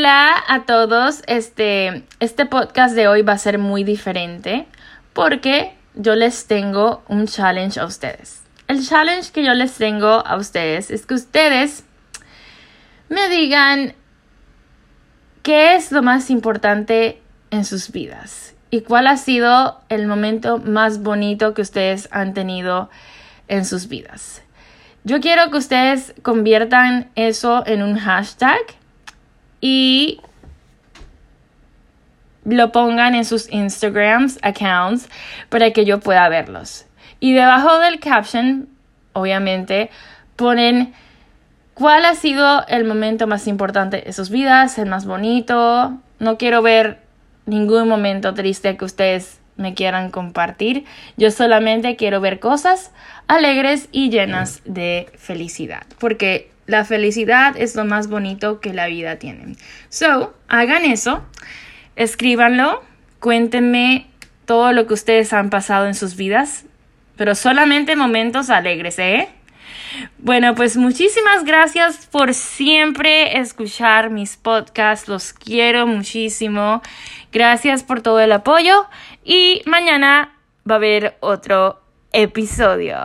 Hola a todos. Este, este podcast de hoy va a ser muy diferente porque yo les tengo un challenge a ustedes. El challenge que yo les tengo a ustedes es que ustedes me digan qué es lo más importante en sus vidas y cuál ha sido el momento más bonito que ustedes han tenido en sus vidas. Yo quiero que ustedes conviertan eso en un hashtag y lo pongan en sus Instagrams accounts para que yo pueda verlos. Y debajo del caption, obviamente, ponen cuál ha sido el momento más importante de sus vidas, el más bonito. No quiero ver ningún momento triste que ustedes me quieran compartir. Yo solamente quiero ver cosas alegres y llenas de felicidad, porque la felicidad es lo más bonito que la vida tiene. So, hagan eso, escríbanlo, cuéntenme todo lo que ustedes han pasado en sus vidas, pero solamente momentos alegres, ¿eh? Bueno, pues muchísimas gracias por siempre escuchar mis podcasts, los quiero muchísimo. Gracias por todo el apoyo y mañana va a haber otro episodio.